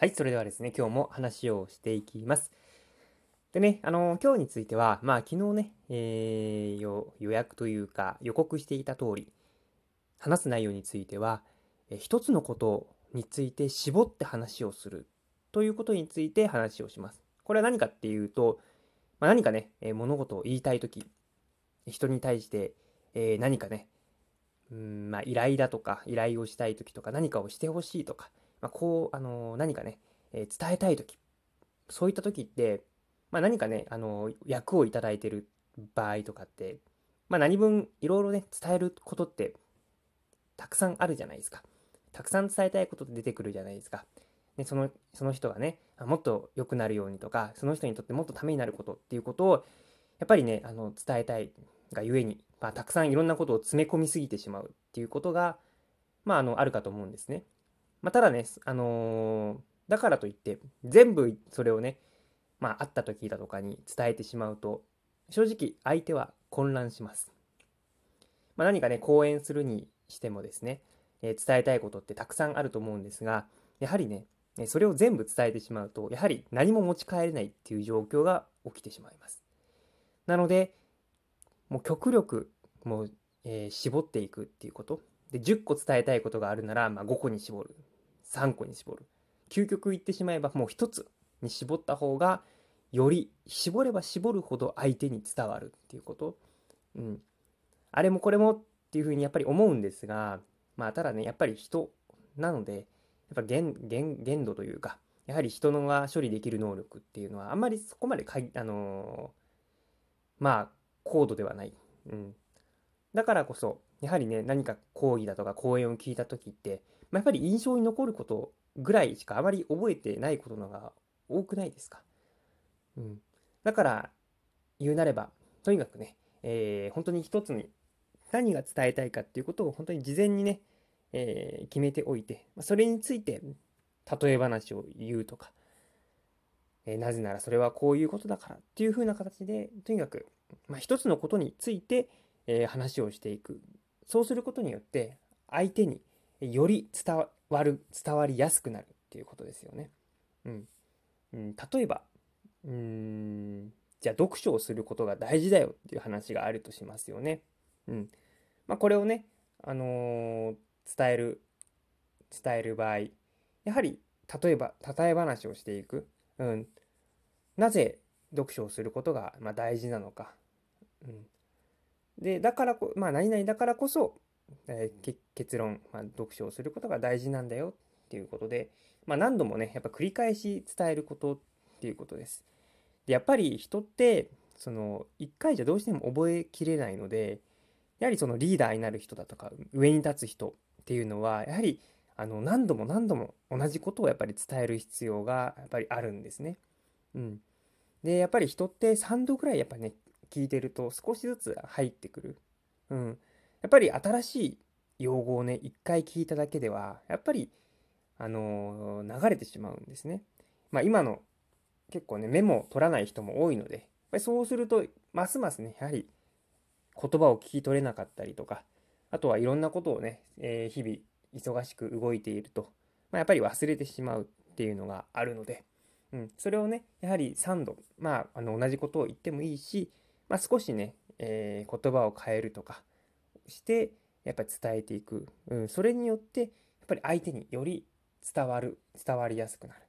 はい、それではですね、今日も話をしていきます。でね、あの、今日については、まあ、昨日ね、えー、予約というか、予告していた通り、話す内容については、え一つのことについて絞って話をするということについて話をします。これは何かっていうと、まあ、何かね、え物事を言いたいとき、人に対して、えー、何かね、うんまあ、依頼だとか、依頼をしたいときとか、何かをしてほしいとか、まあ、こう、あの何かね、えー、伝えたい時そういった時って、まあ、何かね、あの役をいただいてる場合とかって、まあ、何分いろいろね、伝えることってたくさんあるじゃないですか。たくさん伝えたいことって出てくるじゃないですか。でそのその人がね、もっと良くなるようにとか、その人にとってもっとためになることっていうことを、やっぱりね、あの伝えたいがゆえに、まあ、たくさんいろんなことを詰め込みすぎてしまうっていうことが、まあ、あのあるかと思うんですね。まあ、ただね、あのー、だからといって、全部それをね、まあ、会った時だとかに伝えてしまうと、正直相手は混乱します。まあ、何かね、講演するにしてもですね、えー、伝えたいことってたくさんあると思うんですが、やはりね、それを全部伝えてしまうと、やはり何も持ち帰れないっていう状況が起きてしまいます。なので、もう極力、もう、えー、絞っていくっていうこと。で、10個伝えたいことがあるなら、まあ、5個に絞る。3個に絞る。究極言ってしまえばもう1つに絞った方が、より絞れば絞るほど相手に伝わるっていうこと。うん。あれもこれもっていうふうにやっぱり思うんですが、まあただね、やっぱり人なので、やっぱ限限限度というか、やはり人のが処理できる能力っていうのはあんまりそこまでかい、あのー、まあ高度ではない。うん。だからこそ、やはりね、何か講義だとか講演を聞いた時って、まあ、やっぱり印象に残ることぐらいしかあまり覚えてないことのが多くないですか？うん。だから、言うなれば、とにかくね、えー、本当に一つに何が伝えたいかっていうことを本当に事前にね、えー、決めておいて、それについて例え話を言うとか、えー、なぜならそれはこういうことだからっていう風な形で、とにかく、まあ、一つのことについて、え、話をしていく。そうすることによって、相手により伝わる、伝わりやすくなるっていうことですよね。うん。うん、例えば、うん、じゃあ読書をすることが大事だよっていう話があるとしますよね。うん。まあ、これをね、あのー、伝える、伝える場合、やはり、例えば、例え話をしていく。うん。なぜ読書をすることが、まあ、大事なのか。うん。で、だからこ、まあ、何々だからこそ、えー、結論、まあ、読書をすることが大事なんだよっていうことで、まあ、何度もね、やっぱ繰り返し伝えることっていうことです。でやっぱり人って、その、一回じゃどうしても覚えきれないので、やはりそのリーダーになる人だとか、上に立つ人っていうのは、やはり、あの、何度も何度も同じことをやっぱり伝える必要がやっぱりあるんですね。うん。で、やっぱり人って3度ぐらいやっぱね、聞いてると少しずつ入ってくる。うん。やっぱり新しい用語をね、一回聞いただけでは、やっぱり、あのー、流れてしまうんですね。まあ今の結構ね、メモを取らない人も多いので、やっぱりそうすると、ますますね、やはり言葉を聞き取れなかったりとか、あとはいろんなことをね、えー、日々忙しく動いていると、まあ、やっぱり忘れてしまうっていうのがあるので、うん、それをね、やはり3度、まあ、あの同じことを言ってもいいし、まあ、少しね、えー、言葉を変えるとかして、やっぱり伝えていく。うん、それによって、やっぱり相手により伝わる、伝わりやすくなる。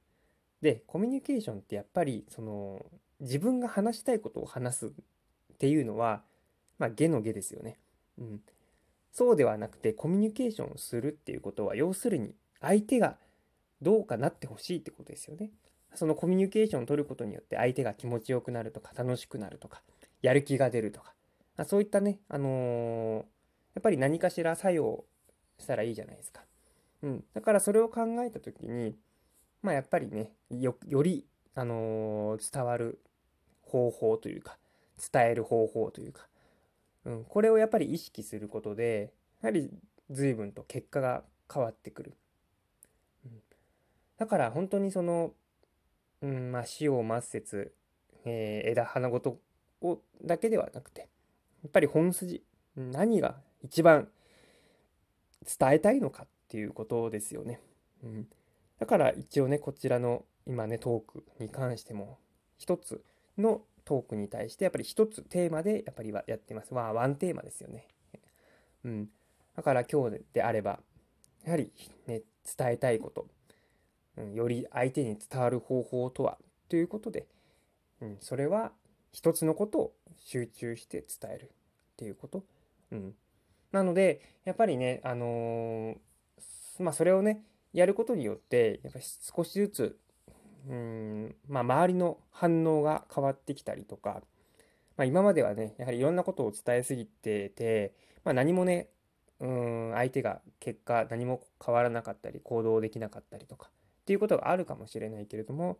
で、コミュニケーションってやっぱり、その、自分が話したいことを話すっていうのは、まあ、下の下ですよね。うん。そうではなくて、コミュニケーションをするっていうことは、要するに、相手がどうかなってほしいってことですよね。そのコミュニケーションを取ることによって、相手が気持ちよくなるとか、楽しくなるとか、やる気が出るとか、まあ、そういったね、あのー、やっぱり何かしら作用したらいいじゃないですか。うん。だからそれを考えた時に、まあやっぱりね、より、あのー、伝わる方法というか、伝える方法というか、うん、これをやっぱり意識することで、やはり随分と結果が変わってくる。うん、だから本当にその、うん、まあ、死を末節、えー、枝花ごとをだけではなくて、やっぱり本筋、何が一番伝えたいのかっていうことですよね。うん、だから一応ね、こちらの今ね、トークに関しても、一つのトークに対して、やっぱり一つテーマでやっぱりはやってます。まあ、ワンテーマですよね。うん。だから今日であれば、やはりね、伝えたいこと、うん、より相手に伝わる方法とは、ということで、うん、それは一つのことを集中して伝えるっていうこと。うん。なので、やっぱりね、あのー、まあ、それをね、やることによって、やっぱり少しずつ、うん、まあ、周りの反応が変わってきたりとか、まあ、今まではね、やはりいろんなことを伝えすぎてて、まあ、何もね、うん、相手が結果何も変わらなかったり、行動できなかったりとか、っていうことがあるかもしれないけれども、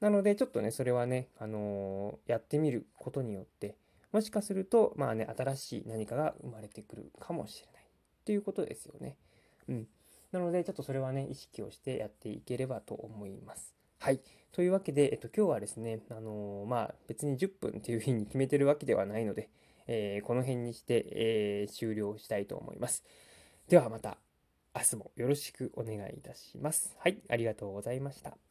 なので、ちょっとね、それはね、あのー、やってみることによって、もしかすると、まあね、新しい何かが生まれてくるかもしれないっていうことですよね。うん。なので、ちょっとそれはね、意識をしてやっていければと思います。はい。というわけで、えっと、今日はですね、あのー、まあ、別に10分っていうふうに決めてるわけではないので、えー、この辺にして、えー、終了したいと思います。ではまた明日もよろしくお願いいたします。はい、ありがとうございました。